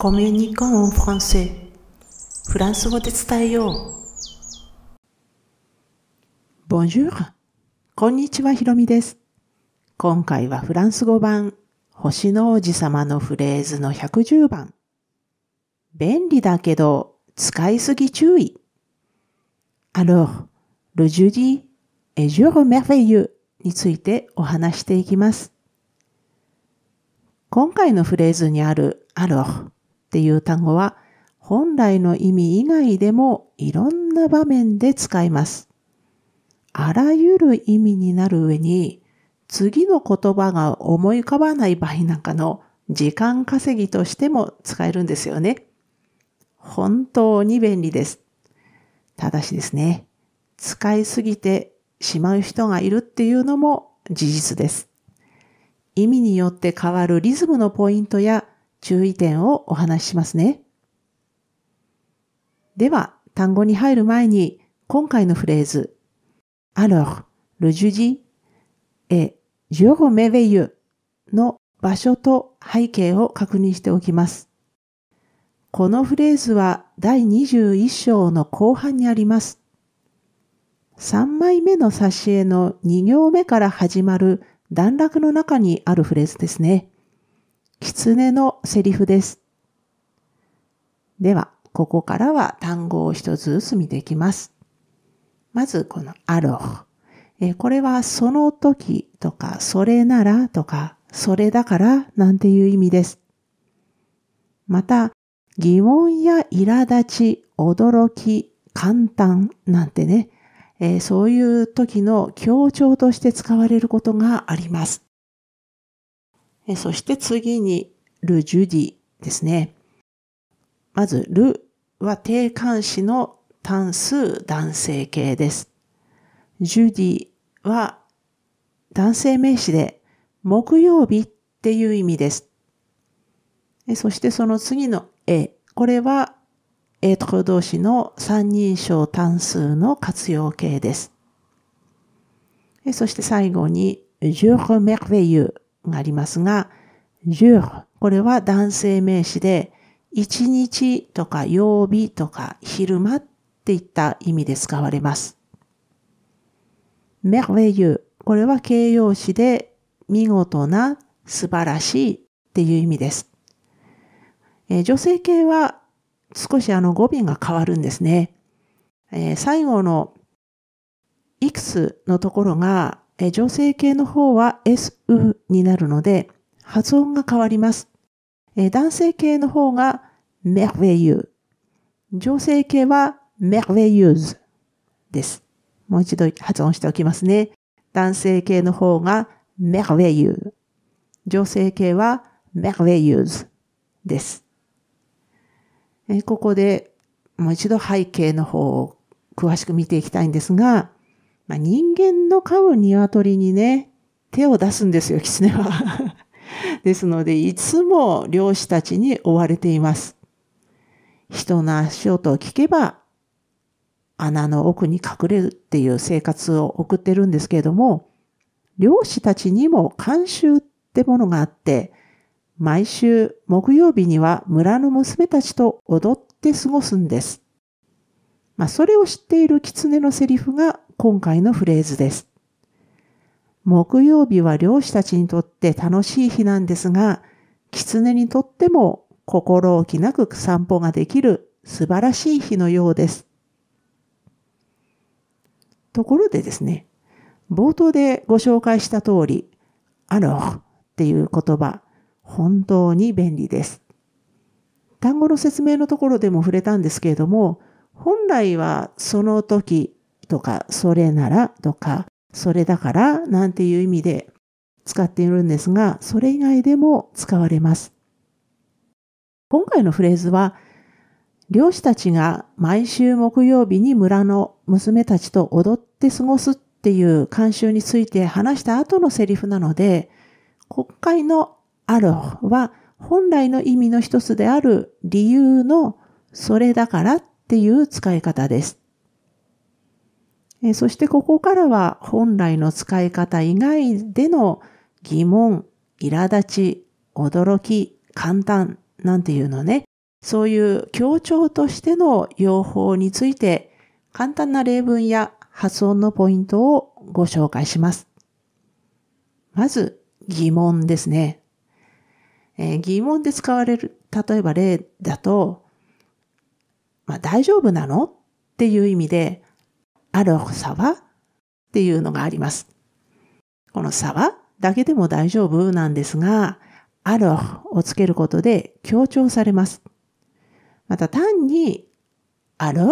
コミュニコンフランセフランス語で伝えよう。Bonjour! こんにちは、ひろみです。今回はフランス語版、星の王子様のフレーズの110番。便利だけど、使いすぎ注意。Alors, le jeudi est jour merveilleux についてお話していきます。今回のフレーズにある alors っていう単語は本来の意味以外でもいろんな場面で使います。あらゆる意味になる上に次の言葉が思い浮かばない場合なんかの時間稼ぎとしても使えるんですよね。本当に便利です。ただしですね、使いすぎてしまう人がいるっていうのも事実です。意味によって変わるリズムのポイントや注意点をお話ししますね。では、単語に入る前に今回のフレーズ Alors, le jeudi et jour merveilleux の場所と背景を確認しておきます。このフレーズは第21章の後半にあります。3枚目の挿絵の2行目から始まる段落の中にあるフレーズですね。狐のセリフです。では、ここからは単語を一つずつ見ていきます。まず、このアロー。これはその時とか、それならとか、それだからなんていう意味です。また、疑問や苛立ち、驚き、簡単なんてね、え、そういう時の強調として使われることがあります。え、そして次に、ル・ジュディですね。まず、ルは定冠詞の単数男性形です。ジュディは男性名詞で木曜日っていう意味です。そしてその次のえ、これはエトロ動詞の三人称単数の活用形です。そして最後に、jour merveilleux がありますが、jour、これは男性名詞で、一日とか曜日とか昼間っていった意味で使われます。merveilleux、これは形容詞で見事な、素晴らしいっていう意味です。え女性形は少しあの語尾が変わるんですね。えー、最後のいくつのところが、え、女性形の方は S、U になるので、発音が変わります。え、男性形の方が merveilleux。女性形は merveilleuse です。もう一度発音しておきますね。男性形の方が merveilleux。女性形は merveilleuse です。えここでもう一度背景の方を詳しく見ていきたいんですが、まあ、人間の飼う鶏にね、手を出すんですよ、狐は。ですので、いつも漁師たちに追われています。人の足音を聞けば、穴の奥に隠れるっていう生活を送ってるんですけれども、漁師たちにも慣習ってものがあって、毎週木曜日には村の娘たちと踊って過ごすんです。まあ、それを知っている狐のセリフが今回のフレーズです。木曜日は漁師たちにとって楽しい日なんですが、狐にとっても心置きなく散歩ができる素晴らしい日のようです。ところでですね、冒頭でご紹介した通り、あのっていう言葉、本当に便利です。単語の説明のところでも触れたんですけれども、本来はその時とか、それならとか、それだからなんていう意味で使っているんですが、それ以外でも使われます。今回のフレーズは、漁師たちが毎週木曜日に村の娘たちと踊って過ごすっていう慣習について話した後のセリフなので、国会のあるは本来の意味の一つである理由のそれだからっていう使い方です。そしてここからは本来の使い方以外での疑問、苛立ち、驚き、簡単なんていうのね、そういう強調としての用法について簡単な例文や発音のポイントをご紹介します。まず疑問ですね。えー、疑問で使われる、例えば例だと、まあ、大丈夫なの？っていう意味で、あるさはっていうのがあります。このさはだけでも大丈夫なんですが、あるをつけることで強調されます。また単に、ある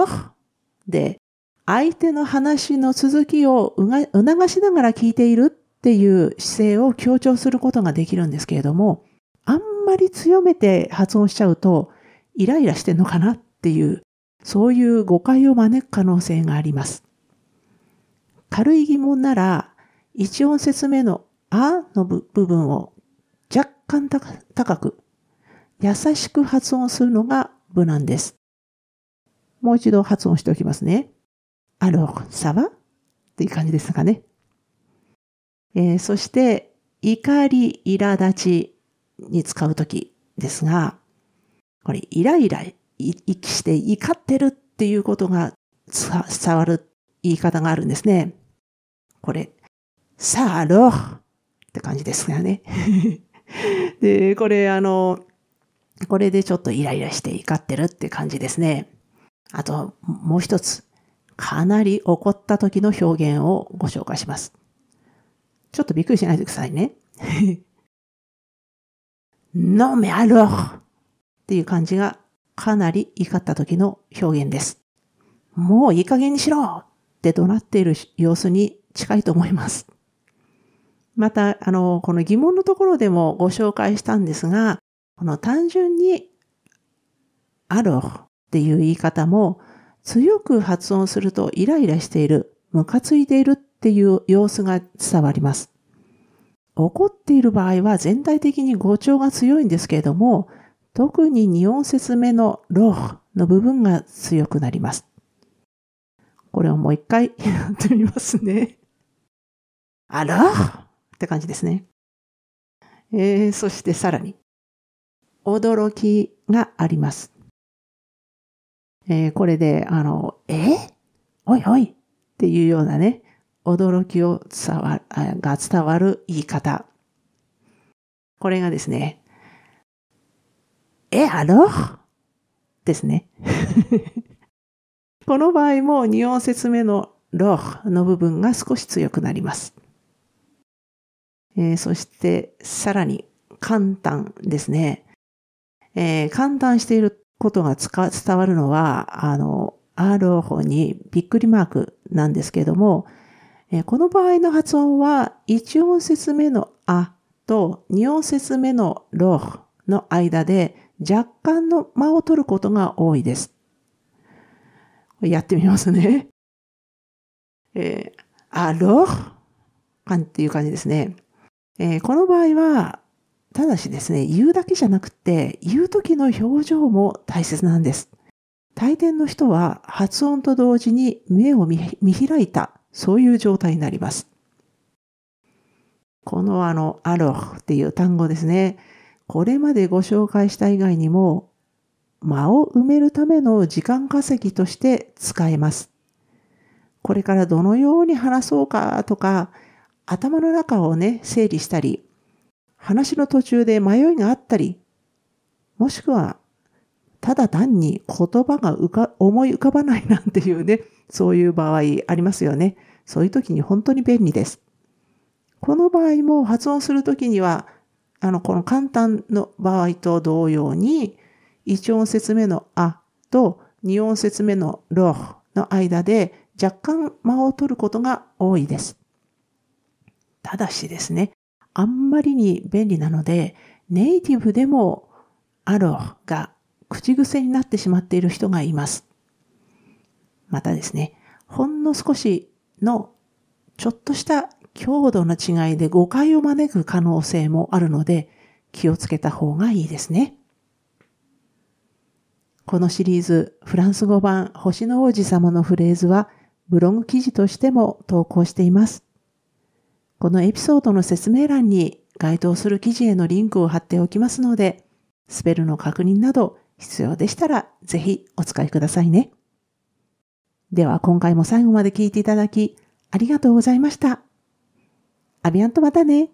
で、相手の話の続きを促しながら聞いているっていう姿勢を強調することができるんですけれども、あんまり強めて発音しちゃうと、イライラしてんのかなっていう、そういう誤解を招く可能性があります。軽い疑問なら、一音節目のあの部分を若干高く、優しく発音するのが無難です。もう一度発音しておきますね。アロサバっていう感じですかね。えー、そして、怒り、苛立ちに使うときですが、これ、イライラ、息して怒ってるっていうことが伝わる言い方があるんですね。これ、さあろって感じですよね。で、これあの、これでちょっとイライラして怒ってるって感じですね。あと、もう一つ。かなり怒った時の表現をご紹介します。ちょっとびっくりしないでくださいね。No me a l o っていう感じがかなり怒った時の表現です。もういい加減にしろって怒鳴っている様子に近いと思います。また、あの、この疑問のところでもご紹介したんですが、この単純にあるっていう言い方も強く発音するとイライラしている、ムカついているっていう様子が伝わります。怒っている場合は全体的に語調が強いんですけれども、特に2音節目のローの部分が強くなります。これをもう一回やってみますね。あら？って感じですね。えー、そしてさらに、驚きがあります。えー、これで、あの、え？おいおいっていうようなね、驚きを伝わが伝わる言い方。これがですね、え、あの？ですね。この場合も2音節目のロの部分が少し強くなります。えー、そしてさらに簡単ですね。えー、簡単していることが伝わるのは、あの、R 法にびっくりマークなんですけれども、えこの場合の発音は1音節目のあと2音節目のローの間で若干の間を取ることが多いです。やってみますね。えー、あろかんっていう感じですね。えー、この場合は、ただしですね、言うだけじゃなくて、言う時の表情も大切なんです。大抵の人は発音と同時に目を見開いたそういう状態になります。このあの、アロっていう単語ですね。これまでご紹介した以外にも、間を埋めるための時間稼ぎとして使えます。これからどのように話そうかとか、頭の中をね、整理したり、話の途中で迷いがあったり、もしくは、ただ単に言葉が浮か思い浮かばないなんていうね、そういう場合ありますよね。そういう時に本当に便利です。この場合も発音するときには、あの、この簡単の場合と同様に、1音節目のあと2音節目のロの間で若干間を取ることが多いです。ただしですね、あんまりに便利なので、ネイティブでもアロが口癖になってしまっている人がいます。またですね、ほんの少しのちょっとした強度の違いで誤解を招く可能性もあるので気をつけた方がいいですね。このシリーズフランス語版星の王子様のフレーズはブログ記事としても投稿しています。このエピソードの説明欄に該当する記事へのリンクを貼っておきますので、スペルの確認など必要でしたらぜひお使いくださいね。では今回も最後まで聞いていただきありがとうございました。アビアンとまたね。